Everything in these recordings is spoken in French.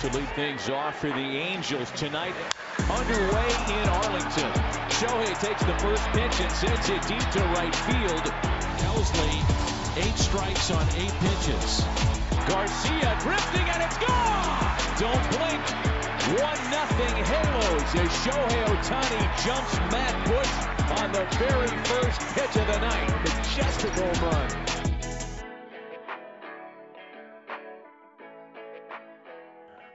to lead things off for the Angels tonight. Underway in Arlington. Shohei takes the first pitch and sends it deep to right field. Helsley, eight strikes on eight pitches. Garcia drifting and it's gone! Don't blink. One nothing Halos as Shohei Otani jumps Matt Bush on the very first pitch of the night. Majestic home run.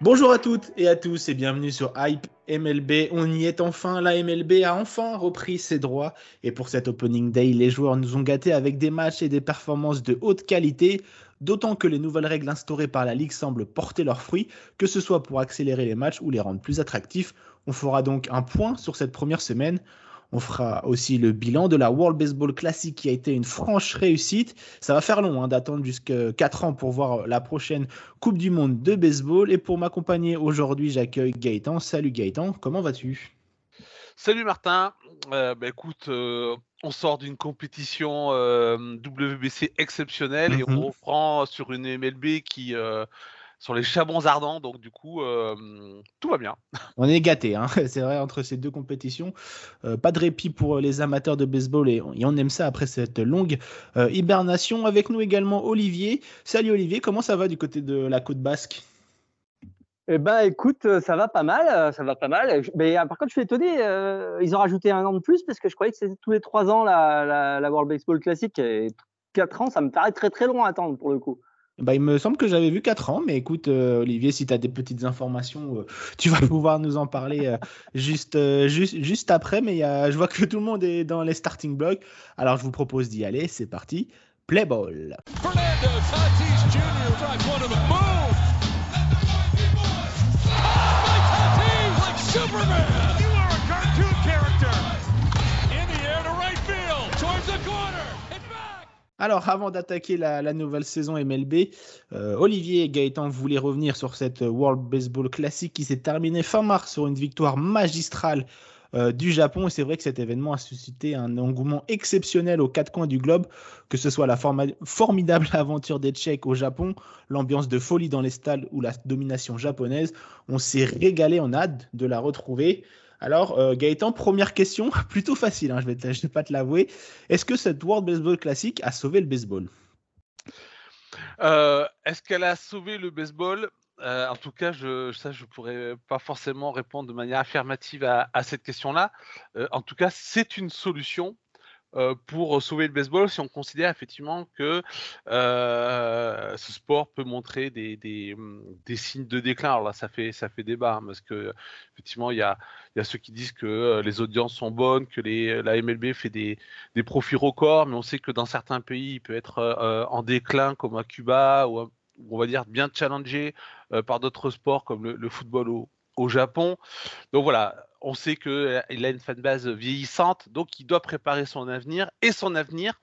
Bonjour à toutes et à tous et bienvenue sur Hype MLB. On y est enfin, la MLB a enfin repris ses droits et pour cet opening day, les joueurs nous ont gâtés avec des matchs et des performances de haute qualité, d'autant que les nouvelles règles instaurées par la Ligue semblent porter leurs fruits, que ce soit pour accélérer les matchs ou les rendre plus attractifs. On fera donc un point sur cette première semaine. On fera aussi le bilan de la World Baseball Classic qui a été une franche réussite. Ça va faire long hein, d'attendre jusqu'à 4 ans pour voir la prochaine Coupe du Monde de baseball. Et pour m'accompagner aujourd'hui, j'accueille Gaëtan. Salut Gaëtan, comment vas-tu? Salut Martin. Euh, bah, écoute, euh, on sort d'une compétition euh, WBC exceptionnelle et on mhm. reprend sur une MLB qui sur les chabons ardents. Donc, du coup, euh, tout va bien. On est gâtés, hein c'est vrai, entre ces deux compétitions. Euh, pas de répit pour les amateurs de baseball et, on aime ça après cette longue euh, hibernation. Avec nous également Olivier. Salut Olivier, comment ça va du côté de la côte basque? Eh ben, écoute, ça va pas mal, ça va pas mal. Mais par contre, je suis étonné, ils ont rajouté un an de plus parce que je croyais que c'était tous les trois ans la, la, World Baseball Classic. Et quatre ans, ça me paraît très très long à attendre pour le coup. Bah, il me semble que j'avais vu 4 ans, mais écoute, euh, Olivier, si tu as des petites informations, euh, tu vas pouvoir nous en parler euh, juste, juste, juste après. Mais je vois que tout le monde est dans les starting blocks. Alors, je vous propose d'y aller. C'est parti. Play ball. Alors, avant d'attaquer la, nouvelle saison MLB, euh, Olivier et Gaëtan voulaient revenir sur cette World Baseball Classic qui s'est terminée fin mars sur une victoire magistrale euh, du Japon. Et c'est vrai que cet événement a suscité un engouement exceptionnel aux quatre coins du globe, que ce soit la formidable aventure des Tchèques au Japon, l'ambiance de folie dans les stades ou la domination japonaise. On s'est régalé, en hâte de la retrouver. Alors, euh, Gaëtan, première question, plutôt facile, hein, je ne vais, pas te l'avouer. Est-ce que cette World Baseball Classic a sauvé le baseball? Euh, Est-ce qu'elle a sauvé le baseball? Euh, en tout cas, je, ça, je pourrais pas forcément répondre de manière affirmative à cette question-là. en tout cas, c'est une solution euh, pour sauver le baseball si on considère effectivement que euh, ce sport peut montrer des, des, mmh, des, signes de déclin. Alors là, ça fait, ça fait débat hein, parce que effectivement, il y a, y a ceux qui disent que euh, les audiences sont bonnes, que les, la MLB fait des, des profits records, mais on sait que dans certains pays, il peut être en déclin, comme à Cuba, ou on va dire bien challengé par d'autres sports comme le, le football au, au Japon. Donc voilà, on sait qu'il euh, a une fanbase vieillissante, donc il doit préparer son avenir et son avenir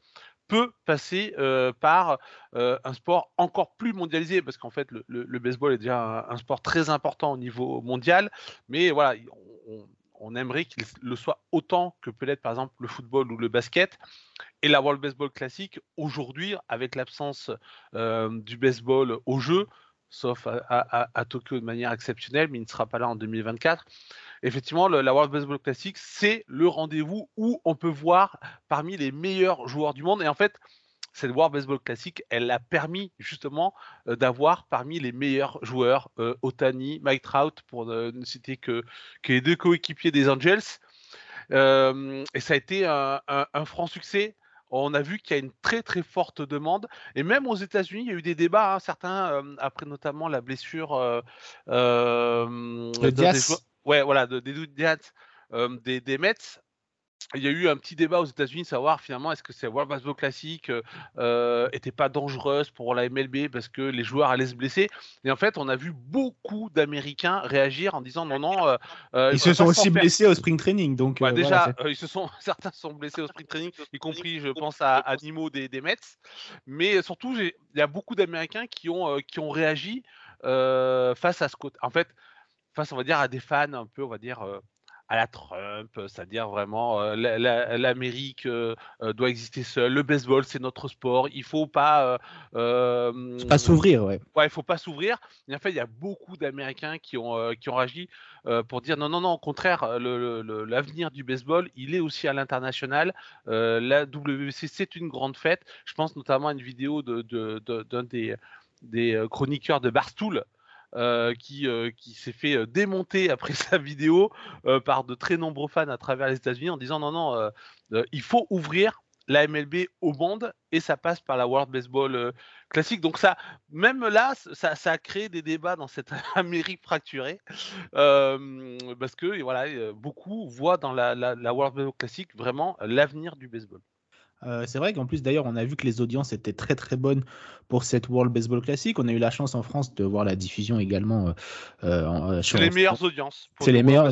peut passer euh, par euh, un sport encore plus mondialisé, parce qu'en fait, le, baseball est déjà un, sport très important au niveau mondial, mais voilà, on, aimerait qu'il le soit autant que peut l'être par exemple le football ou le basket. Et la World Baseball Classic, aujourd'hui, avec l'absence du baseball au jeu, sauf à, Tokyo de manière exceptionnelle, mais il ne sera pas là en 2024 effectivement, la World Baseball Classic, c'est le rendez-vous où on peut voir parmi les meilleurs joueurs du monde. Et en fait, cette World Baseball Classic, elle a permis justement euh, d'avoir parmi les meilleurs joueurs, euh, Otani, Mike Trout, pour ne, citer que, les deux coéquipiers des Angels. Euh, et ça a été un, franc succès on a vu qu'il y a une très très forte demande. Et même aux États-Unis, il y a eu des débats, hein, certains, après notamment la blessure de, ouais, voilà, de, des euh, des, des Mets, il y a eu un petit débat aux États-Unis, savoir finalement est-ce que ces World Baseball Classic euh, n'était pas dangereuse pour la MLB parce que les joueurs allaient se blesser. Et en fait, on a vu beaucoup d'Américains réagir en disant non, non. Euh, euh, ils se sont aussi blessés au spring training, donc. Bah, déjà, ils se sont certains se sont blessés au spring training, y compris, je pense à, à Nimo des, des Mets. Mais surtout, il y a beaucoup d'Américains qui ont qui ont réagi face à ce côté. En fait, face, on va dire, à des fans un peu, on va dire, à la Trump, c'est-à-dire vraiment l'Amérique doit exister seule, le baseball c'est notre sport, il faut pas pas s'ouvrir, ouais. Ouais, il faut pas s'ouvrir. En fait, il y a beaucoup d'Américains qui ont qui ont réagi pour dire non non non, au contraire, l'avenir du baseball, il est aussi à l'international. la WBC c'est une grande fête. Je pense notamment à une vidéo de d'un des des chroniqueurs de Barstool euh, qui, euh, qui s'est fait euh, démonter après sa vidéo par de très nombreux fans à travers les États-Unis en disant non, non, il faut ouvrir la MLB au monde et ça passe par la World Baseball classique. Donc ça, même là, ça, ça, a créé des débats dans cette Amérique fracturée parce que voilà, beaucoup voient dans la, la World Baseball classique vraiment l'avenir du baseball. Euh, c'est vrai qu'en plus, d'ailleurs, on a vu que les audiences étaient très très bonnes pour cette World Baseball Classic. On a eu la chance en France de voir la diffusion également. Euh, euh c'est les meilleures audiences. C'est les meilleures,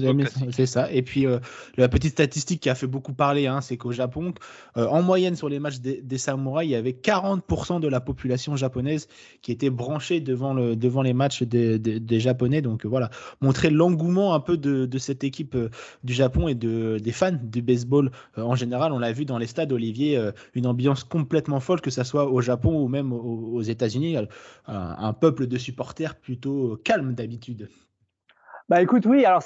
c'est ça. Et puis euh, la petite statistique qui a fait beaucoup parler, hein, c'est qu'au Japon, en moyenne sur les matchs des, samouraïs, il y avait 40% de la population japonaise qui était branchée devant, le, devant les matchs des, des, Japonais. Donc voilà, montrer l'engouement un peu de, de cette équipe du Japon et de, des fans du baseball en général. On l'a vu dans les stades, Olivier une ambiance complètement folle, que ce soit au Japon ou même aux, États-Unis. Euh, un, peuple de supporters plutôt calme d'habitude. Bah écoute, oui, alors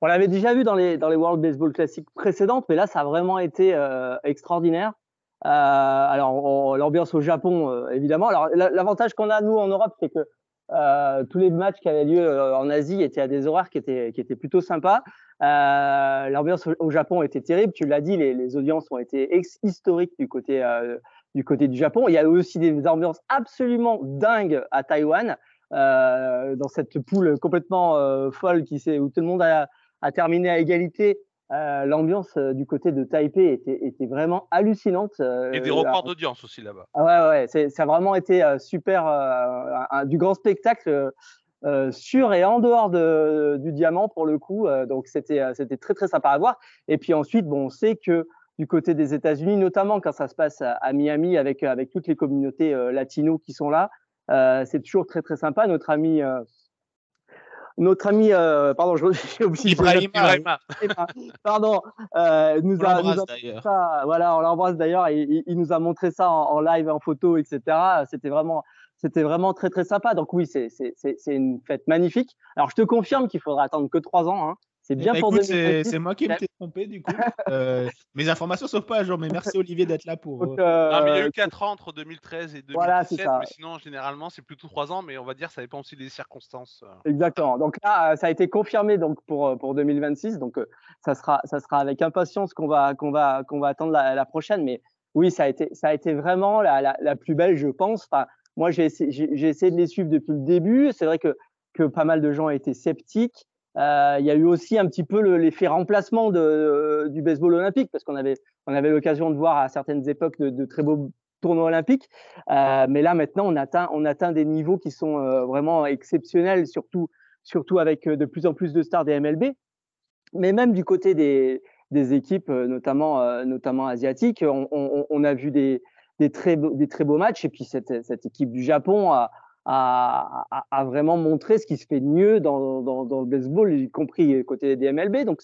on l'avait déjà vu dans les, dans les World Baseball Classics précédentes, mais là, ça a vraiment été euh, extraordinaire. alors, l'ambiance au Japon, évidemment. Alors, l'avantage qu'on a, nous, en Europe, c'est que tous les matchs qui avaient lieu en Asie étaient à des horaires qui étaient, qui étaient plutôt sympas. Euh, L'ambiance au Japon était terrible. Tu l'as dit, les, les, audiences ont été historiques du côté, euh, du côté du Japon. Il y a aussi des ambiances absolument dingues à Taïwan, euh, dans cette poule complètement euh, folle qui où tout le monde a, a terminé à égalité. Euh, l'ambiance du côté de Taipei était, était vraiment hallucinante. Et des records d'audience aussi là-bas. Ah ouais, ouais, ça a vraiment été super, un, du grand spectacle euh, sur et en dehors de, du diamant pour le coup. Euh, donc c'était euh, c'était très très sympa à voir. Et puis ensuite, bon, on sait que du côté des États-Unis, notamment quand ça se passe à, Miami avec avec toutes les communautés latino qui sont là, c'est toujours très très sympa. Notre ami notre ami, pardon, j'ai oublié. Ibrahima. Pardon, nous a, nous ça, voilà, on l'embrasse d'ailleurs. Il, il, nous a montré ça en, en live, en photo, etc. C'était vraiment, c'était vraiment très très sympa. Donc oui, c'est une fête magnifique. Alors je te confirme qu'il faudra attendre que trois ans. Hein. C'est bien eh ben, pour C'est moi qui me suis trompé du coup. euh, mes informations sont pas à jour, mais merci Olivier d'être là pour. Euh... il y a eu 4 ans entre 2013 et 2017, voilà, mais sinon généralement c'est plutôt 3 ans, mais on va dire ça dépend aussi des circonstances. Euh. Exactement. Donc là, ça a été confirmé donc pour euh, pour 2026, donc euh, ça sera ça sera avec impatience qu'on va qu'on va qu'on va attendre la, la, prochaine, mais oui, ça a été ça a été vraiment la, la, la plus belle, je pense. Enfin, moi, j'ai essayé, essayé, de les suivre depuis le début. C'est vrai que, que pas mal de gens étaient sceptiques. Euh, il y a eu aussi un petit peu l'effet remplacement de, du baseball olympique parce qu'on avait, on avait l'occasion de voir à certaines époques de, de très beaux tournois olympiques. Euh, mais là, maintenant, on atteint, on atteint des niveaux qui sont euh, vraiment exceptionnels, surtout, surtout avec euh, de plus en plus de stars des MLB. Mais même du côté des, des équipes, euh, notamment, notamment asiatiques, on, on, on a vu des, des très, des très beaux matchs. Et puis cette, cette équipe du Japon a, a, a, vraiment montré ce qui se fait de mieux dans, dans, dans, le baseball, y compris côté des MLB. Donc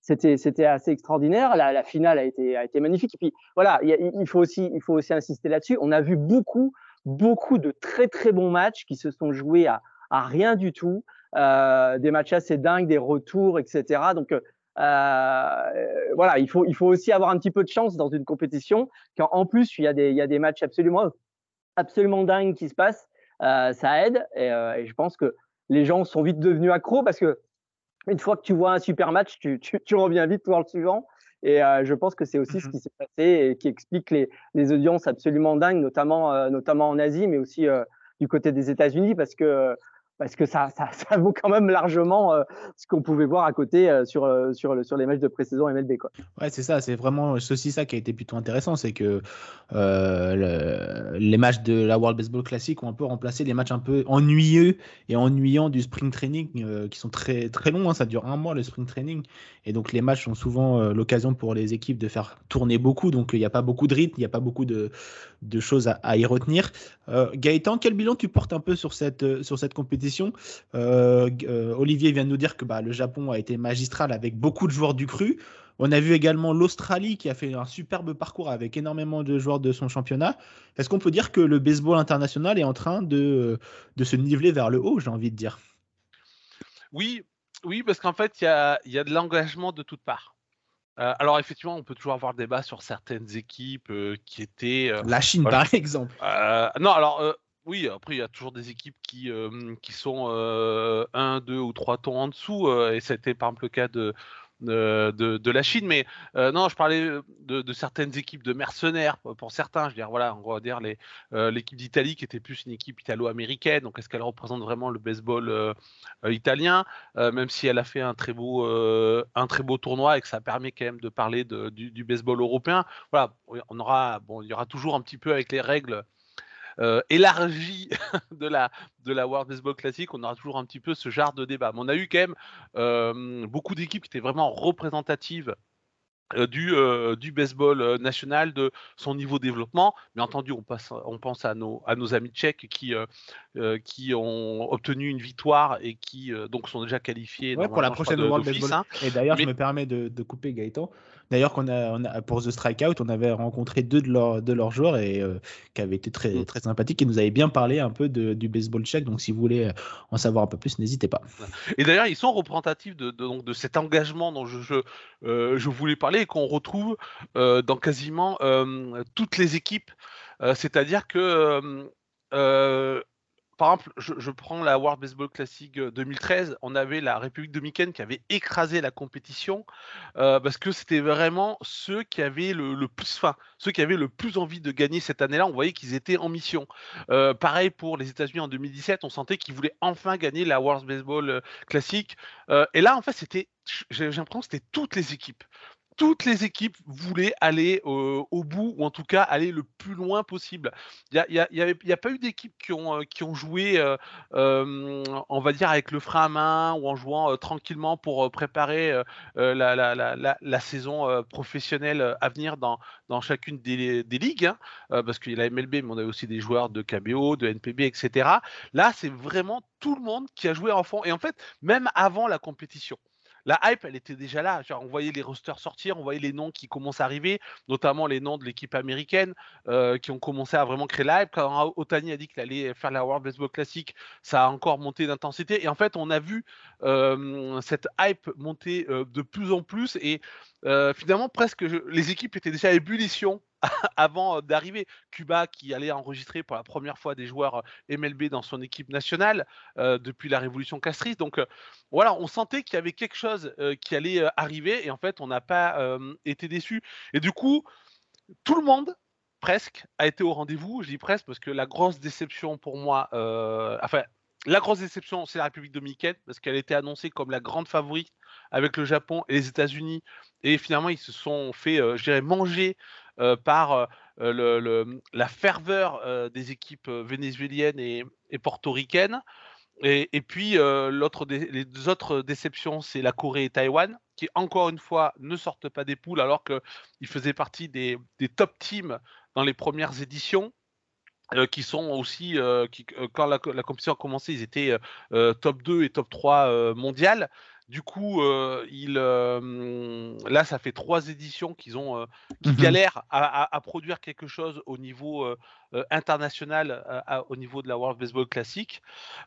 c'était assez extraordinaire. La, la, finale a été a été magnifique. Et puis voilà, il, faut aussi il faut aussi insister là-dessus. On a vu beaucoup beaucoup de très très bons matchs qui se sont joués à, à rien du tout, euh, des matchs assez dingues, des retours, etc. Donc euh, voilà, il faut, il faut aussi avoir un petit peu de chance dans une compétition. Quand en plus, il y a des, il y a des matchs absolument, absolument dingues qui se passent. Euh, ça aide et, euh, et, je pense que les gens sont vite devenus accros parce que une fois que tu vois un super match, tu, tu, tu reviens vite voir le suivant. Et euh, je pense que c'est aussi ce mmh qui s'est passé et qui explique les, les audiences absolument dingues, notamment, euh, notamment en Asie, mais aussi du côté des États-Unis, parce que parce que ça, vaut quand même largement euh, ce qu'on pouvait voir à côté euh, sur, euh, sur, les matchs de pré-saison MLB. Quoi. Ouais, c'est ça, c'est vraiment ceci ça qui a été plutôt intéressant, c'est que le, les matchs de la World Baseball Classic ont un peu remplacé les matchs un peu ennuyeux et ennuyants du spring training qui sont très, très longs, hein, ça dure un mois le spring training, et donc les matchs sont souvent l'occasion pour les équipes de faire tourner beaucoup, donc il n'y a pas beaucoup de rythme, il n'y a pas beaucoup de, de choses à, à y retenir. Gaëtan, quel bilan tu portes un peu sur cette, sur cette compétition compétition. Olivier vient de nous dire que bah, le Japon a été magistral avec beaucoup de joueurs du cru. On a vu également l'Australie qui a fait un superbe parcours avec énormément de joueurs de son championnat. Est-ce qu'on peut dire que le baseball international est en train de, de se niveler vers le haut, j'ai envie de dire? Oui, oui, parce qu'en fait, il y a, y a, de l'engagement de toutes parts. Euh, alors effectivement, on peut toujours avoir débat sur certaines équipes euh, qui étaient... Euh, La Chine, par exemple. non, alors oui, après, il y a toujours des équipes qui, qui sont un, deux ou trois tons en dessous. et c'était par exemple le cas de, de, la Chine. Mais euh, non, je parlais de, certaines équipes de mercenaires pour certains. Je veux dire, voilà, on va dire euh, l'équipe d'Italie qui était plus une équipe italo-américaine. Donc, est-ce qu'elle représente vraiment le baseball euh, italien, même si elle a fait un très beau, un très beau tournoi et que ça permet quand même de parler du, du, baseball européen. Voilà, on aura, bon, il y aura toujours un petit peu avec les règles euh, élargie de la, de la World Baseball Classic, on aura toujours un petit peu ce genre de débat. Mais on a eu quand même euh, beaucoup d'équipes qui étaient vraiment représentatives euh, du, du baseball national, de son niveau de développement. Bien entendu, on, passe, on pense à nos, à nos amis tchèques qui, qui ont obtenu une victoire et qui donc sont déjà qualifiés pour la prochaine World Baseball. Hein. Et d'ailleurs, je me permets de, de couper Gaëtan. D'ailleurs, qu'on a, on a, pour The Strikeout, on avait rencontré deux de, leurs, de leurs joueurs et euh, qui avaient été très, mm. très sympathiques et nous avaient bien parlé un peu de, du baseball tchèque. Donc, si vous voulez euh, en savoir un peu plus, n'hésitez pas. Et d'ailleurs, ils sont représentatifs de, de, donc, de cet engagement dont je, je, euh, je voulais parler et qu'on retrouve dans quasiment toutes les équipes. c'est-à-dire que par exemple, je, prends la World Baseball Classic 2013, on avait la République dominicaine qui avait écrasé la compétition euh, parce que c'était vraiment ceux qui avaient le, plus faim, ceux qui avaient le plus envie de gagner cette année-là. On voyait qu'ils étaient en mission. Euh, pareil pour les États-Unis en 2017, on sentait qu'ils voulaient enfin gagner la World Baseball euh, Classic. et là, en fait, c'était, j'ai l'impression que c'était toutes les équipes toutes les équipes voulaient aller au bout, ou en tout cas aller le plus loin possible. Il n'y a, pas eu d'équipes qui ont, ont joué, on va dire, avec le frein à main ou en jouant tranquillement pour préparer la, saison professionnelle à venir dans, chacune des, ligues, hein, parce qu'il y a la MLB, mais on a aussi des joueurs de KBO, de NPB, etc. Là, c'est vraiment tout le monde qui a joué en fond, et en fait, même avant la compétition la hype, elle était déjà là. On voyait les rosters sortir, on voyait les noms qui commencent à arriver, notamment les noms de l'équipe américaine euh, qui ont commencé à vraiment créer la hype. Quand Otani a dit qu'il allait faire la World Baseball Classic, ça a encore monté d'intensité. Et en fait, on a vu euh, cette hype monter euh, de plus en plus. Finalement, presque les équipes étaient déjà à ébullition avant d'arriver. Cuba qui allait enregistrer pour la première fois des joueurs MLB dans son équipe nationale depuis la révolution castriste. Donc voilà, on sentait qu'il y avait quelque chose qui allait arriver et en fait on n'a pas été déçu. Et du coup, tout le monde presque a été au rendez-vous. Je dis presque parce que la grosse déception pour moi, enfin la grosse déception, c'est la République dominicaine parce qu'elle était annoncée comme la grande favorite avec le Japon et les États-Unis. Et finalement, ils se sont fait, je dirais, manger euh, par euh, la ferveur des équipes vénézuéliennes et, portoricaines. Et, puis, les autres déceptions, c'est la Corée et Taïwan, qui, encore une fois, ne sortent pas des poules alors qu'ils faisaient partie des, top teams dans les premières éditions. qui sont aussi, qui, quand la, la, compétition a commencé, ils étaient top 2 et top 3 mondial. Du coup, euh, il, euh, là, ça fait trois éditions qu'ils ont, euh, qui mmh galèrent à, produire quelque chose au niveau international, au niveau de la World Baseball Classic.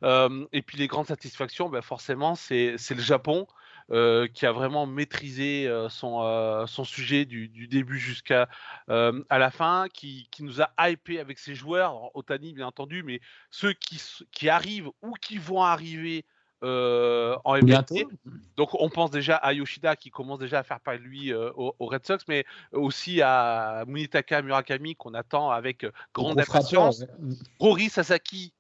et puis les grandes satisfactions, ben, forcément, c'est le Japon. qui a vraiment maîtrisé son, son sujet du, début jusqu'à à la fin, qui, qui, nous a hypé avec ses joueurs, Otani bien entendu, mais ceux qui, qui arrivent ou qui vont arriver euh, en MLB. Donc on pense déjà à Yoshida qui commence déjà à faire parler de lui euh, au, Red Sox, mais aussi à Munitaka Murakami qu'on attend avec grande impatience. Rory Sasaki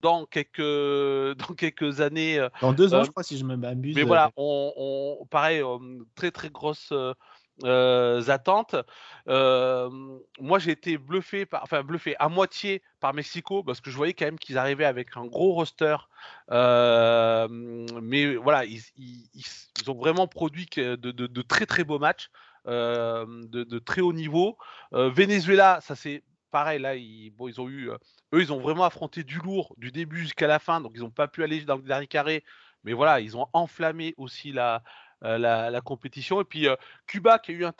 dans quelques, dans quelques années. Euh, dans deux ans, je crois, si je me m'abuse. Mais voilà, on, on pareil, très très grosse attentes. Euh, moi, j'ai été bluffé, par, enfin bluffé à moitié par Mexico parce que je voyais quand même qu'ils arrivaient avec un gros roster. Euh, mais voilà, ils, ont vraiment produit de, très très beaux matchs, de, très haut niveau. Venezuela, ça s'est pareil, là, ils, ont eu, eux, ils ont vraiment affronté du lourd du début jusqu'à la fin, donc ils n'ont pas pu aller dans le dernier carré. Mais voilà, ils ont enflammé aussi la, la, compétition. Et puis Cuba qui a eu un,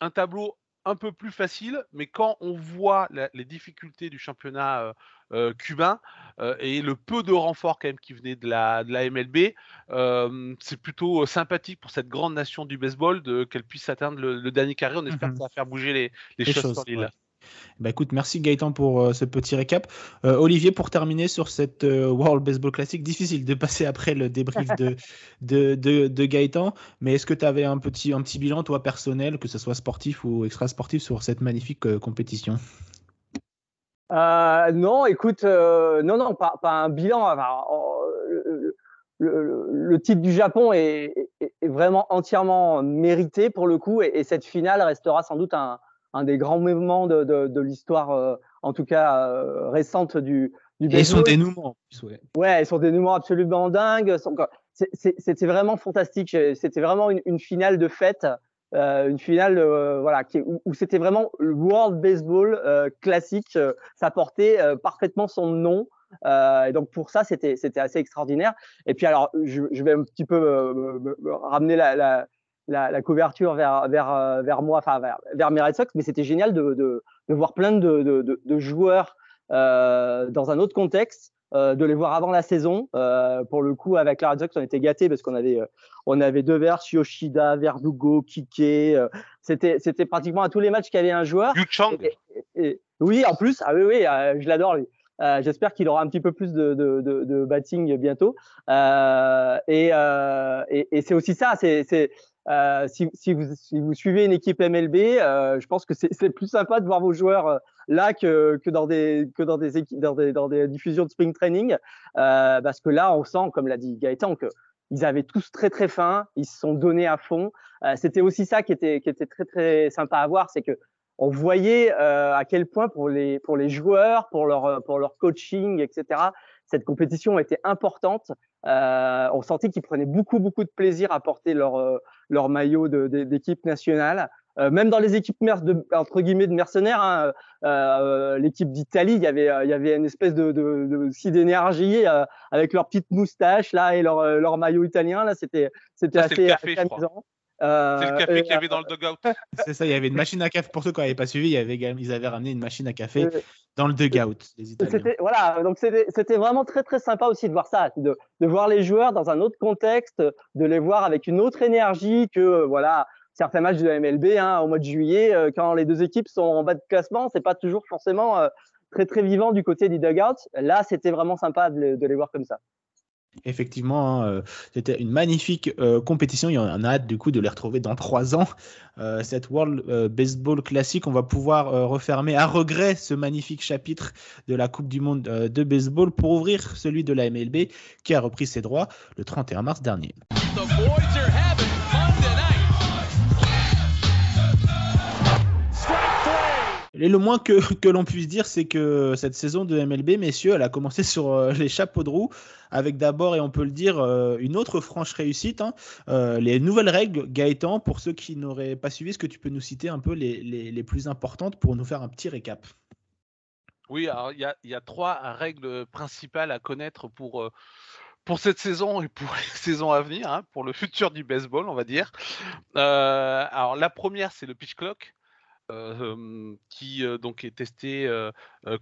un tableau un peu plus facile, mais quand on voit les difficultés du championnat euh, euh, cubain euh, et le peu de renforts quand même qui venaient de la, de la MLB, c'est plutôt sympathique pour cette grande nation du baseball qu'elle puisse atteindre le, dernier carré. On espère mmh que ça va faire bouger les, les, choses, sur l'île. Bah écoute, merci Gaëtan pour euh, ce petit récap. Euh, Olivier, pour terminer sur cette euh, World Baseball Classic, difficile de passer après le débrief de, de, de, Gaëtan, mais est-ce que tu avais un petit, un petit bilan, toi, personnel, que ce soit sportif ou extra-sportif, sur cette magnifique compétition? Non, écoute, non, non, pas, un bilan. le, titre du Japon est, vraiment entièrement mérité pour le coup, et cette finale restera sans doute un un des grands mouvements de, de, de l'histoire, euh, en tout cas euh, récente du, du Et son dénouement. Ouais, ouais son dénouement absolument dingue. C'était vraiment fantastique. C'était vraiment une, une, finale de fête. Euh, une finale euh, voilà qui, où, où c'était vraiment le World Baseball euh, classique ça portait parfaitement son nom et donc pour ça c'était c'était assez extraordinaire et puis alors je, je vais un petit peu ramener la, la, la, la, couverture vers, vers, euh, vers moi, enfin vers, vers mes Red Sox, mais c'était génial de, de, de, voir plein de, de, de joueurs euh, dans un autre contexte, euh, de les voir avant la saison. Euh, pour le coup, avec la Red Sox, on était gâtés parce qu'on avait, euh, on avait vers Yoshida, Verdugo, Kike. Euh, c'était, c'était pratiquement à tous les matchs qu'il y avait un joueur. Yu Chang. oui, en plus, ah oui, oui, je l'adore lui. Euh, J'espère qu'il aura un petit peu plus de, de, de, de batting bientôt. Euh, et, euh, et, et c'est aussi ça, c'est euh, si, si, vous, si, vous, suivez une équipe MLB, euh, je pense que c'est plus sympa de voir vos joueurs euh, là que, que, dans des que dans des, dans des dans des diffusions de spring training, euh, parce que là on sent, comme l'a dit Gaëtan, que ils avaient tous très très faim, ils se sont donnés à fond. C'était aussi ça qui était qui était très très sympa à voir, c'est que on voyait à quel point pour les pour les joueurs, pour leur pour leur coaching, etc. Cette compétition était importante. Euh, on sentait qu'ils prenaient beaucoup beaucoup de plaisir à porter leur euh, leur maillot d'équipe nationale. Euh, même dans les équipes de, entre guillemets de mercenaires, hein, euh, l'équipe d'Italie, il y avait il y avait une espèce de, de, de d'énergie avec leurs petites moustaches là et leur leur maillot italien là, c'était c'était assez, amusant. Euh, c'est le café qu'il y avait dans le dugout. C'est ça, il y avait une machine à café. Pour ceux qui n'avaient pas suivi, il y avait, ils avaient ramené une machine à café dans le dugout, les Italiens. Voilà, donc c'était vraiment très très sympa aussi de voir ça, de, de, voir les joueurs dans un autre contexte, de les voir avec une autre énergie que euh, voilà certains matchs de la MLB hein, au mois de juillet, euh, quand les deux équipes sont en bas de classement, c'est pas toujours forcément très très vivant du côté du dugout. Là, c'était vraiment sympa de de les voir comme ça. Effectivement, hein, euh, c'était une magnifique euh, compétition. Il y en a hâte du coup de les retrouver dans trois ans. Euh, cette World Baseball Classic, on va pouvoir refermer à regret ce magnifique chapitre de la Coupe du Monde de baseball pour ouvrir celui de la MLB qui a repris ses droits le 31 mars dernier. Et le moins que, l'on puisse dire, c'est que cette saison de MLB, messieurs, elle a commencé sur euh, les chapeaux de roue, avec d'abord, et on peut le dire, euh, une autre franche réussite. Hein. Euh, les nouvelles règles, Gaëtan, pour ceux qui n'auraient pas suivi, est-ce que tu peux nous citer un peu les, plus importantes pour nous faire un petit récap? Oui, alors il y a, trois règles principales à connaître pour pour cette saison et pour les saisons à venir, hein, pour le futur du baseball, on va dire. Alors la première, c'est le pitch clock. Euh, qui euh, donc est testé euh,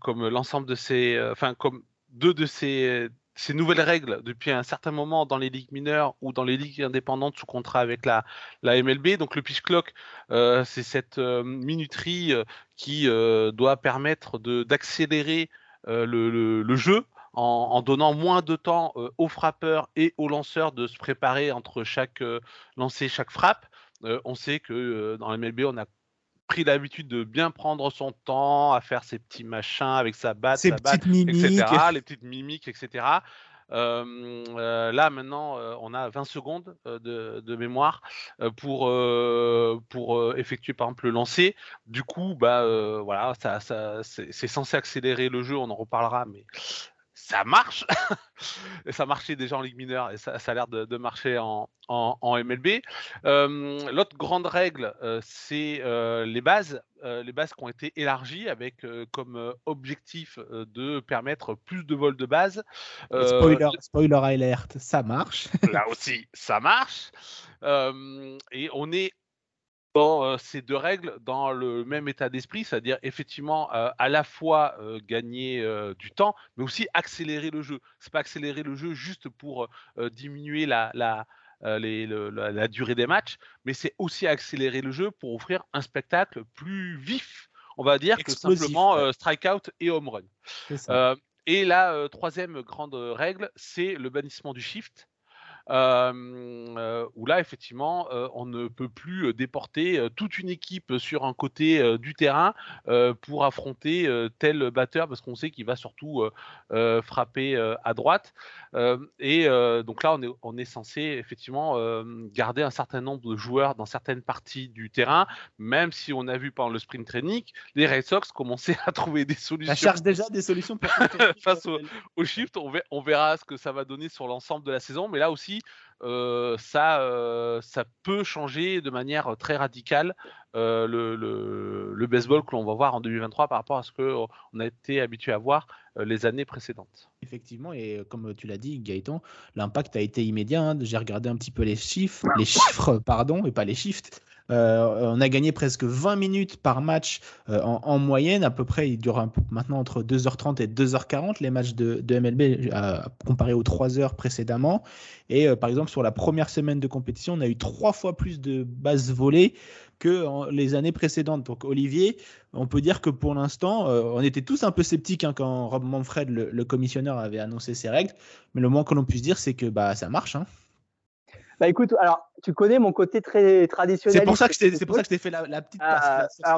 comme l'ensemble de ces, enfin comme deux de ces ces nouvelles règles depuis un certain moment dans les ligues mineures ou dans les ligues indépendantes sous contrat avec la, la MLB. Donc le pitch clock, euh, c'est cette euh, minuterie euh, qui doit permettre d'accélérer le, le, jeu en, en, donnant moins de temps aux frappeurs et aux lanceurs de se préparer entre chaque lancer, chaque frappe. on sait que dans la MLB, on a pris l'habitude de bien prendre son temps à faire ses petits machins avec sa batte, ses sa petites mimiques. etc., les petites mimiques, etc. Euh, euh, là maintenant, euh, on a 20 secondes de, de, mémoire pour pour effectuer par exemple le lancer. Du coup, bah voilà, ça, ça c'est censé accélérer le jeu. On en reparlera, mais ça marche. ça marchait déjà en Ligue mineure et ça, a l'air de, marcher en, MLB. Euh, l'autre grande règle, euh, c'est euh, les bases. les bases qui ont été élargies avec comme objectif de permettre plus de vols de base. spoiler, spoiler alert, ça marche. là aussi, ça marche. et on est dans ces deux règles dans le même état d'esprit, c'est-à-dire effectivement à la fois gagner du temps, mais aussi accélérer le jeu. C'est pas accélérer le jeu juste pour diminuer la, la, la, durée des matchs, mais c'est aussi accélérer le jeu pour offrir un spectacle plus vif, on va dire, que simplement strikeout et home run. et la troisième grande règle, c'est le bannissement du shift où là, effectivement, on ne peut plus déporter toute une équipe sur un côté du terrain pour affronter tel batteur parce qu'on sait qu'il va surtout frapper à droite. et donc là, on est, on est censé effectivement garder un certain nombre de joueurs dans certaines parties du terrain, même si on a vu pendant le sprint training, les Red Sox commençaient à trouver des solutions. Ça cherche déjà des solutions face au, au, shift. on verra ce que ça va donner sur l'ensemble de la saison, mais là aussi, ça, ça peut changer de manière très radicale le, le, baseball que l'on va voir en 2023 par rapport à ce qu'on a été habitué à voir les années précédentes. Effectivement, et comme tu l'as dit, Gaëtan, l'impact a été immédiat. Hein. J'ai regardé un petit peu les chiffres, les chiffres, pardon, et pas les shifts. Euh, on a gagné presque 20 minutes par match euh, en, moyenne. À peu près, il dure maintenant entre 2h30 et 2h40 les matchs de, MLB euh, comparé aux 3 heures précédemment. Et par exemple, sur la première semaine de compétition, on a eu trois fois plus de bases volées que les années précédentes. Donc Olivier, on peut dire que pour l'instant, on était tous un peu sceptiques hein, quand Rob Manfred, le, commissionneur, avait annoncé ses règles. Mais le moins que l'on puisse dire, c'est que bah, ça marche. Hein. Bah écoute, alors tu connais mon côté très traditionnel. C'est pour ça que je t'ai fait la, petite passe. Ah,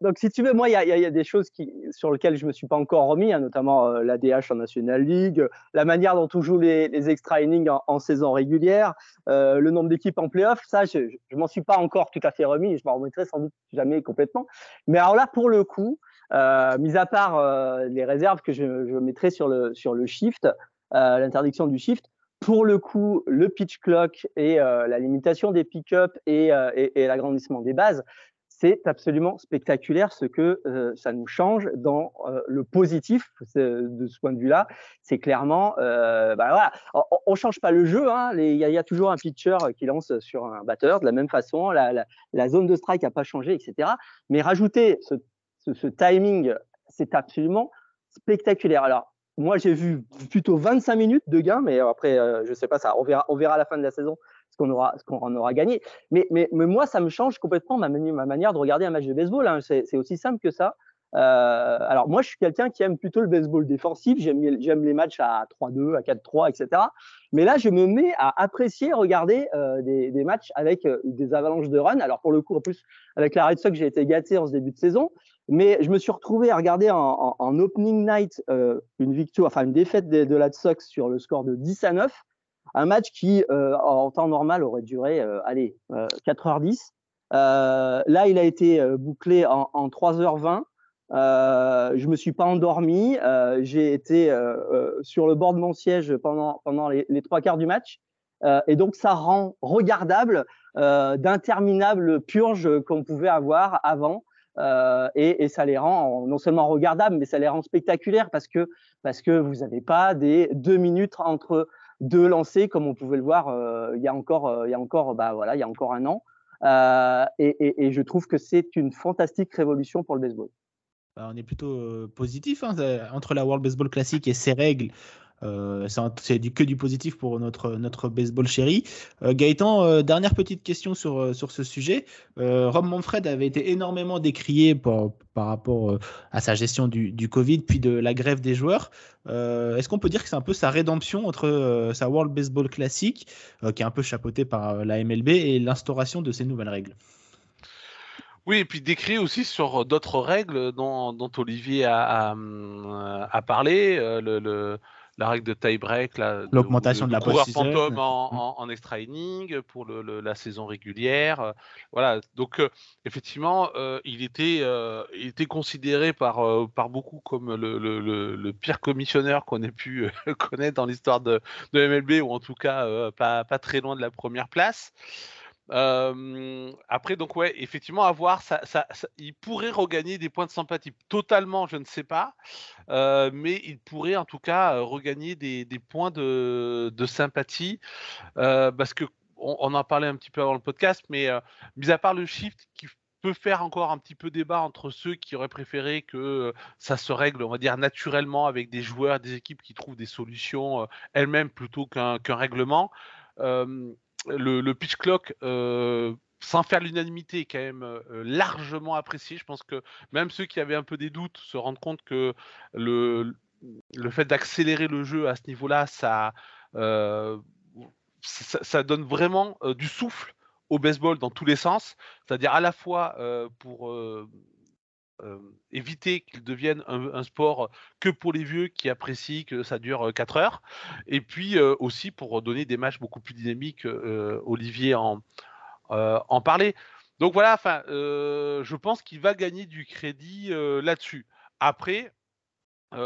donc, si tu veux, moi, il y, a des choses qui, sur lesquelles je me suis pas encore remis, hein, notamment euh, l'ADH en National League, la manière dont on joue les, extra innings en, saison régulière, euh, le nombre d'équipes en playoff. Ça, je, je m'en suis pas encore tout à fait remis. Je m'en remettrai sans doute jamais complètement. Mais alors là, pour le coup, euh, mis à part euh, les réserves que je, je mettrai sur le sur le shift, l'interdiction du shift, pour le coup, le pitch clock et euh, la limitation des pick-up et, euh, et, l'agrandissement des bases, c'est absolument spectaculaire ce que euh, ça nous change dans le positif de ce point de vue-là. C'est clairement, bah on, ne change pas le jeu. Hein. Il y, a toujours un pitcher qui lance sur un batteur de la même façon. La, zone de strike n'a pas changé, etc. Mais rajouter ce, ce, ce timing, c'est absolument spectaculaire. Alors, moi, j'ai vu plutôt 25 minutes de gain, mais après, euh, je sais pas ça. On verra, on verra à la fin de la saison ce qu'on aura, ce aura gagné. Mais, mais, mais, moi, ça me change complètement ma, ma manière de regarder un match de baseball. Hein. C'est aussi simple que ça. Euh, alors moi, je suis quelqu'un qui aime plutôt le baseball défensif. J'aime, les matchs à 3-2, à 4-3, etc. Mais là, je me mets à apprécier regarder euh, des, matchs avec des avalanches de runs. Alors pour le coup, en plus, avec la Red Sox, j'ai été gâté en ce début de saison. Mais je me suis retrouvé à regarder en, en, opening night euh, une victoire, enfin une défaite de, de, la Sox sur le score de 10 à 9. Un match qui, euh, en temps normal, aurait duré, euh, allez, 4h10. là, il a été bouclé en, en 3h20. Euh, je me suis pas endormi. J'ai été sur le bord de mon siège pendant pendant les trois quarts du match. et donc ça rend regardable d'interminables purges qu'on pouvait avoir avant. Euh, et, ça les rend non seulement regardables, mais ça les rend spectaculaires parce que parce que vous n'avez pas des deux minutes entre deux lancers comme on pouvait le voir euh, il y a encore il y a encore bah voilà il y a encore un an. Et, je trouve que c'est une fantastique révolution pour le baseball. Bah, on est plutôt positif hein, entre la World Baseball Classic et ses règles. C'est du, que du positif pour notre, notre baseball chéri. Gaëtan, dernière petite question sur, sur ce sujet. Rob Manfred avait été énormément décrié par, par rapport à sa gestion du, du, Covid, puis de la grève des joueurs. Est-ce qu'on peut dire que c'est un peu sa rédemption entre sa World Baseball Classic, qui est un peu chapeautée par la MLB, et l'instauration de ces nouvelles règles? Oui, et puis décrit aussi sur d'autres règles dont, Olivier a, a, a parlé, euh, la règle de tie-break, l'augmentation de, la coureur fantôme en, en, extra inning pour le, la saison régulière. Euh, voilà, donc euh, effectivement, euh, il, était, il était considéré par, par beaucoup comme le, le pire commissionneur qu'on ait pu connaître dans l'histoire de, de, MLB, ou en tout cas pas, pas, très loin de la première place après, donc ouais, effectivement, à voir, ça, il pourrait regagner des points de sympathie. Totalement, je ne sais pas, mais il pourrait en tout cas regagner des, des points de, de sympathie, parce que on, en parlait un petit peu avant le podcast, mais mis à part le shift qui peut faire encore un petit peu débat entre ceux qui auraient préféré que ça se règle, on va dire, naturellement avec des joueurs, des équipes qui trouvent des solutions elles-mêmes plutôt qu'un règlement le, pitch clock, euh, sans faire l'unanimité, est quand même euh, largement apprécié. Je pense que même ceux qui avaient un peu des doutes se rendent compte que le, le fait d'accélérer le jeu à ce niveau-là, ça, euh, ça, donne vraiment du souffle au baseball dans tous les sens. C'est-à-dire à la fois pour éviter qu'il devienne un, sport que pour les vieux qui apprécient que ça dure 4 heures. Et puis euh, aussi pour donner des matchs beaucoup plus dynamiques. Euh, Olivier en, en parlait. Donc voilà, enfin, je pense qu'il va gagner du crédit là-dessus. Après,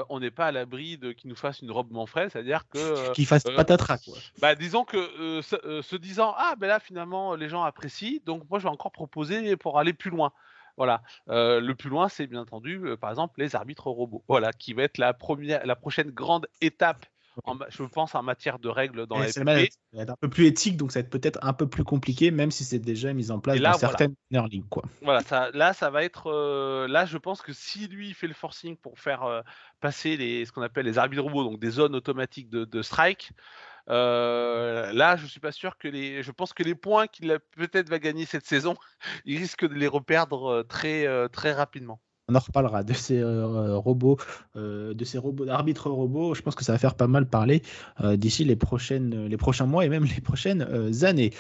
on n'est pas à l'abri de qu'il nous fasse une robe Manfred, c'est-à-dire que qu'il fasse patatras. Quoi. Bah, disons que se, disant ah ben là finalement les gens apprécient, donc moi je vais encore proposer pour aller plus loin. Voilà. le plus loin, c'est bien entendu, par exemple, les arbitres robots. Voilà, qui va être la première, la prochaine grande étape. je pense en matière de règles dans la Ça va être un peu plus éthique, donc ça va être peut-être un peu plus compliqué, même si c'est déjà mis en place dans certaines voilà. quoi. Voilà, ça, là, ça va être. là, je pense que si lui fait le forcing pour faire passer les, ce qu'on appelle les arbitres robots, donc des zones automatiques de, de strike, euh, là, je suis pas sûr que les. Je pense que les points qu'il peut-être va gagner cette saison, il risque de les reperdre euh, très euh, très rapidement on en reparlera de ces euh, robots, euh, de ces robots d'arbitres robots. Je pense que ça va faire pas mal parler euh, d'ici les prochaines, les prochains mois et même les prochaines années.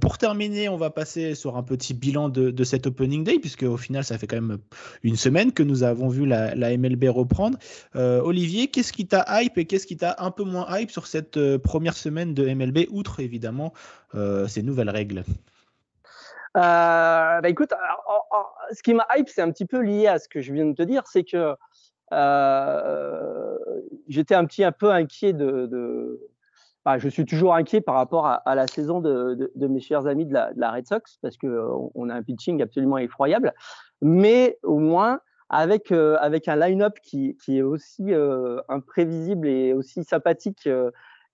pour terminer, on va passer sur un petit bilan de, cet opening day puisque au final, ça fait quand même une semaine que nous avons vu la MLB reprendre. Olivier, qu'est-ce qui t'a hype et qu'est-ce qui t'a un peu moins hype sur cette première semaine de MLB, outre évidemment ces nouvelles règles? Euh, bah écoute, ce qui m'a hype, c'est un petit peu lié à ce que je viens de te dire, c'est que euh, j'étais un petit peu inquiet de. de bah, je suis toujours inquiet par rapport à, la saison de, mes chers amis de la, Red Sox parce que on a un pitching absolument effroyable, mais au moins avec euh, avec un line-up qui, qui est aussi euh, imprévisible et aussi sympathique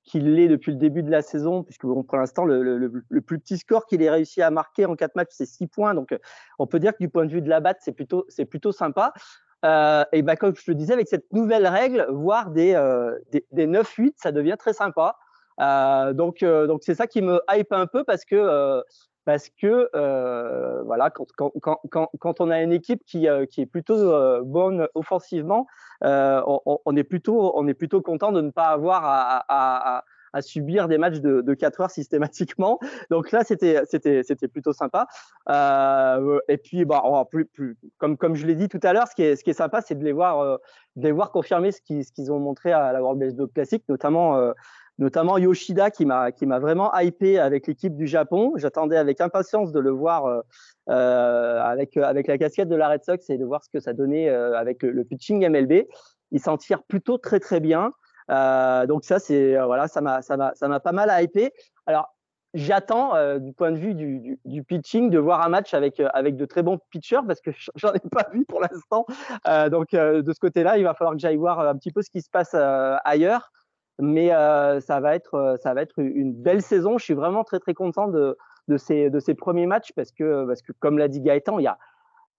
qu'il l'est depuis le début de la saison, puisque bon, pour l'instant, le, le, le, plus petit score qu'il ait réussi à marquer en quatre matchs, c'est six points. Donc, on peut dire que du point de vue de la batte, c'est plutôt, c'est plutôt sympa. Euh, et bah, comme je te disais, avec cette nouvelle règle, voir des, euh, des, des 9-8, ça devient très sympa. Euh, donc, euh, donc c'est ça qui me hype un peu parce que euh, parce que euh, voilà, quand, quand, quand, quand, on a une équipe qui, euh, qui est plutôt euh, bonne offensivement, on, on, est plutôt, on est plutôt content de ne pas avoir à, à, à, subir des matchs de, de 4 heures systématiquement. Donc là, c'était, c'était, c'était plutôt sympa. et puis, bah, plus, plus, comme, comme je l'ai dit tout à l'heure, ce qui est, ce qui est sympa, c'est de les voir, de les voir confirmer ce qu'ils, ce qu'ils ont montré à la World Baseball Classic, notamment notamment Yoshida qui m'a vraiment hypé avec l'équipe du Japon. J'attendais avec impatience de le voir euh, euh avec avec la casquette de la Red Sox et de voir ce que ça donnait euh, avec le, pitching MLB. Il s'en tire plutôt très très bien. Euh, donc ça c'est euh, voilà ça m'a ça m'a ça m'a pas mal hypé. Alors j'attends du point de vue du, du, du, pitching de voir un match avec avec de très bons pitchers parce que j'en ai pas vu pour l'instant. donc de ce côté-là, il va falloir que j'aille voir un petit peu ce qui se passe ailleurs mais euh, ça va être euh, ça va être une belle saison. Je suis vraiment très très content de de ces de ces premiers matchs parce que parce que comme l'a dit Gaëtan, il y a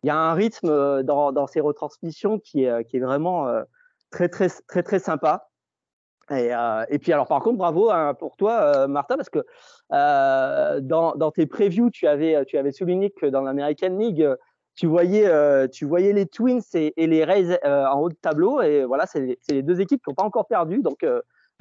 il y a un rythme euh, dans dans ces retransmissions qui est qui est vraiment très très très très sympa. Et, et, puis alors par contre bravo hein, pour toi Martin parce que dans, dans, tes previews tu avais tu avais souligné que dans l'American League tu voyais tu voyais les Twins et, et les Rays en haut de tableau et voilà c'est les deux équipes qui n'ont pas encore perdu donc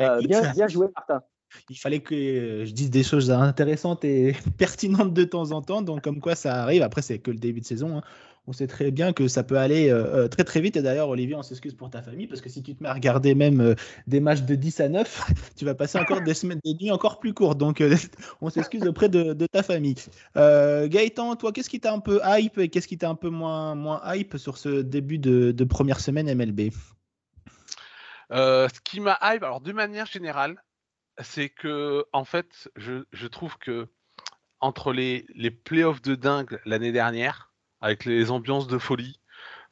euh, bien, bien joué, Martin. il fallait que je dise des choses intéressantes et pertinentes de temps en temps. Donc, comme quoi ça arrive. Après, c'est que le début de saison. Hein. On sait très bien que ça peut aller euh, euh, très très vite. Et d'ailleurs, Olivier, on s'excuse pour ta famille parce que si tu te mets à regarder même euh, des matchs de 10 à 9, tu vas passer encore des semaines, des nuits encore plus courtes. Donc, on s'excuse auprès de, ta famille. Gaëtan, toi, qu'est-ce qui t'a un peu hype et qu'est-ce qui t'a un peu moins, moins hype sur ce début de, de première semaine MLB Ce qui m'a hype, alors de manière générale, c'est que en fait, je, trouve que entre les, les playoffs de dingue l'année dernière, avec les ambiances de folie,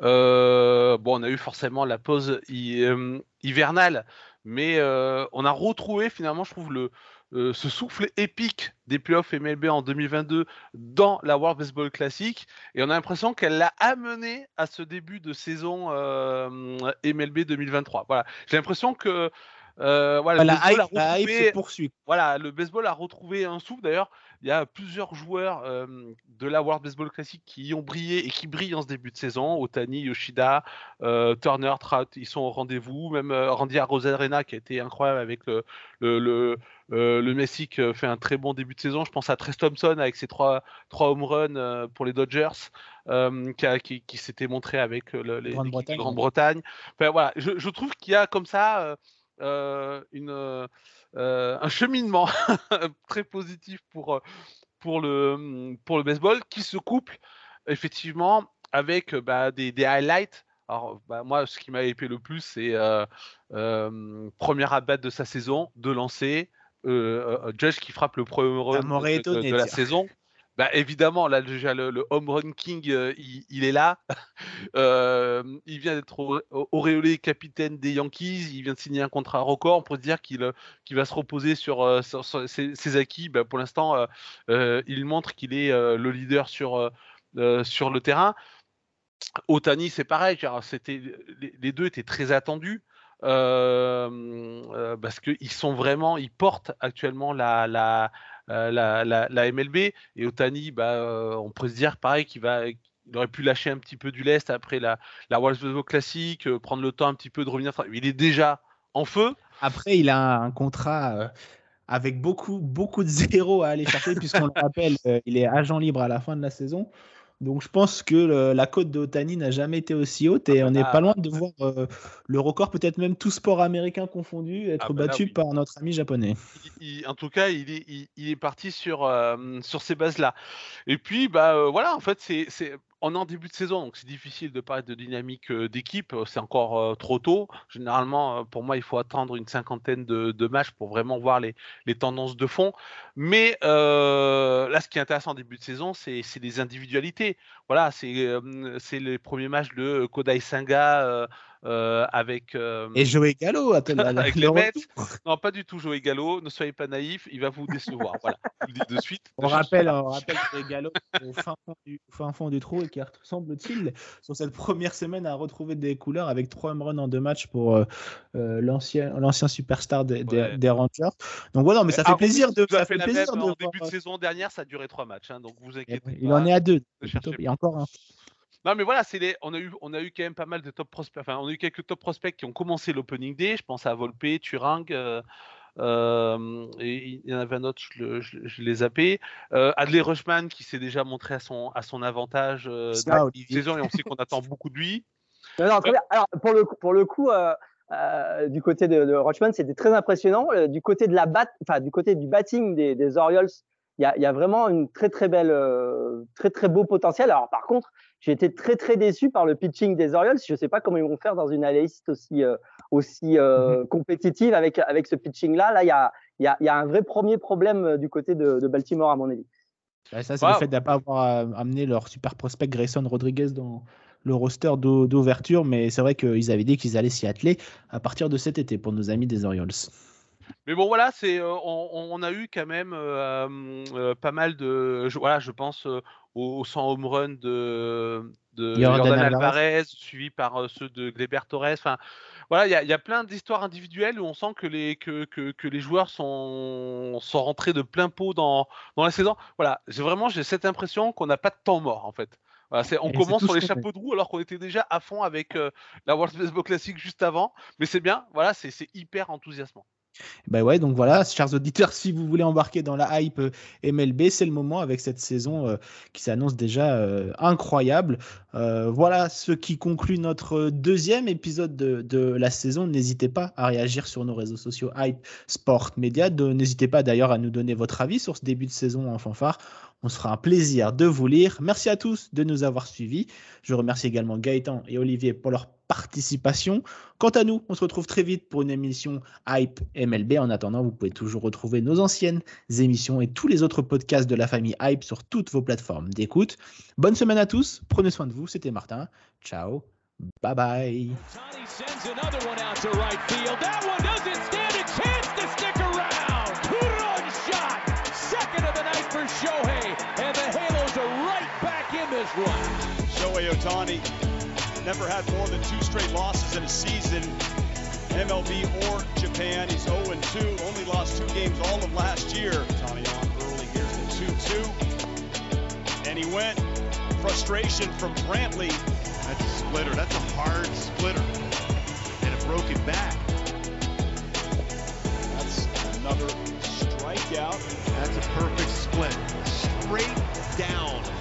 euh, bon, on a eu forcément la pause euh, hivernale, mais euh, on a retrouvé finalement, je trouve, le, ce souffle épique des playoffs MLB en 2022 dans la World Baseball Classic, et on a l'impression qu'elle l'a amené à ce début de saison MLB 2023. Voilà, j'ai l'impression que euh, voilà, la, hype, poursuit. Voilà, le baseball a retrouvé un souffle. D'ailleurs, il y a plusieurs joueurs de la World Baseball Classic qui ont brillé et qui brillent en ce début de saison. Otani, Yoshida, euh, Turner, Trout, ils sont au rendez-vous. Même euh, Randy Arena qui a été incroyable avec le, le, le, le Messi qui fait un très bon début de saison. Je pense à Trey Thompson avec ses trois, trois home runs pour les Dodgers. qui, qui, s'était montré avec les Grande-Bretagne. Grande-Bretagne. Enfin, voilà, je, je trouve qu'il y a comme ça euh, une, euh, un cheminement très positif pour, pour, le, pour le baseball qui se couple effectivement avec bah, des, des, highlights. Alors, bah, moi, ce qui m'a épé le plus, c'est euh, euh, première abat de sa saison, de lancer, euh, Judge qui frappe le premier run de, la saison. Bah, évidemment, là déjà le, home run king, euh, il, est là. Euh, il vient d'être auréolé capitaine des Yankees. Il vient de signer un contrat record. On peut dire qu'il euh, va se reposer sur, ses, acquis. Bah, pour l'instant, il montre qu'il est le leader sur, le terrain. Otani, c'est pareil. Les, deux étaient très attendus. parce qu'ils sont vraiment, ils portent actuellement la, la, euh, la, MLB. Et Otani, bah, euh, on pourrait se dire pareil qu'il va, il aurait pu lâcher un petit peu du lest après la, la World Classic, euh, prendre le temps un petit peu de revenir. Il est déjà en feu. Après, il a un contrat avec beaucoup, beaucoup de zéros à aller chercher, puisqu'on le rappelle, il est agent libre à la fin de la saison. Donc je pense que la cote de Otani n'a jamais été aussi haute et ah on n'est bah pas loin de voir le record, peut-être même tout sport américain confondu, être ah bah battu par notre ami japonais. en tout cas, il est, il, est parti sur, sur ces bases-là. Et puis, bah, voilà, en fait, c'est on est en début de saison, donc c'est difficile de parler de dynamique d'équipe. C'est encore trop tôt. Généralement, pour moi, il faut attendre une cinquantaine de, matchs pour vraiment voir les, tendances de fond. Mais là, ce qui est intéressant en début de saison, c'est les individualités. Voilà, c'est les premiers matchs de Kodai Senga euh, avec. Euh, et Joey Gallo, avec les Mets. Non, pas du tout Joey Gallo. Ne soyez pas naïfs, il va vous décevoir. voilà, je vous le dis de suite. On rappelle, on rappelle Joey Gallo au fin fond, du, fin fond du trou et qui semble-t-il, sur cette première semaine, à retrouver des couleurs avec trois home runs en deux matchs pour euh, l'ancien l'ancien superstar des, des, Rangers. Donc voilà, mais ça fait plaisir de. Ça fait plaisir de en début de saison dernière, ça a duré trois matchs, hein, donc vous inquiétez pas. Il en est à deux. Il y a encore un. Non, mais voilà, on, a eu, on a eu quand même pas mal de top prospects. Enfin, on a eu quelques top prospects qui ont commencé l'opening day. Je pense à Volpe, Turang. Euh, euh, et il y en avait un autre, je, je, l'ai zappé. Euh, Adley Rushman qui s'est déjà montré à son, à son avantage euh, dans saison et on sait qu'on attend beaucoup de lui. Alors, pour le, pour le coup, du côté de, de Rushman, c'était très impressionnant. du côté de la bat, enfin, du côté du batting des, des Orioles, il y a, y a, vraiment une très très belle, très très beau potentiel. Alors par contre, j'ai été très très déçu par le pitching des Orioles. Je ne sais pas comment ils vont faire dans une AL aussi euh, aussi euh, mhm. compétitive avec avec ce pitching là. Là, il y a il y a, y a un vrai premier problème euh, du côté de, de Baltimore à mon avis. ça, c'est le fait de ne pas avoir amené leur super prospect Grayson Rodriguez dans le roster d'ouverture, mais c'est vrai qu'ils avaient dit qu'ils allaient s'y atteler à partir de cet été pour nos amis des Orioles. Mais bon, voilà, c'est, on, on, a eu quand même pas mal de, voilà, je pense au, 100 home run de, de Jordan, Alvarez, suivi par euh, ceux de Gleber Torres. Enfin, voilà, il y, a plein d'histoires individuelles où on sent que les, que, que, les joueurs sont, sont rentrés de plein pot dans, dans la saison. Voilà, j'ai vraiment j'ai cette impression qu'on n'a pas de temps mort en fait. Voilà, on commence sur les chapeaux de roue alors qu'on était déjà à fond avec euh, la World Baseball Classic juste avant. Mais c'est bien, voilà, c'est hyper enthousiasmant. Ben ouais, donc voilà, chers auditeurs, si vous voulez embarquer dans la hype euh, MLB, c'est le moment avec cette saison euh, qui s'annonce déjà euh, incroyable. voilà ce qui conclut notre deuxième épisode de, la saison. N'hésitez pas à réagir sur nos réseaux sociaux Hype Sport Media. N'hésitez pas d'ailleurs à nous donner votre avis sur ce début de saison en fanfare. On se fera un plaisir de vous lire. Merci à tous de nous avoir suivis. Je remercie également Gaëtan et Olivier pour leur participation. Quant à nous, on se retrouve très vite pour une émission Hype MLB. En attendant, vous pouvez toujours retrouver nos anciennes émissions et tous les autres podcasts de la famille Hype sur toutes vos plateformes d'écoute. Bonne semaine à tous. Prenez soin de vous. C'était Martin. Ciao. Bye bye. Shohei Otani never had more than two straight losses in a season, MLB or Japan. He's 0-2, only lost two games all of last year. Otani on early, here's the 2-2. And he went. Frustration from Brantley. That's a splitter. That's a hard splitter. And a broken back. That's another strikeout. That's a perfect split. Straight down.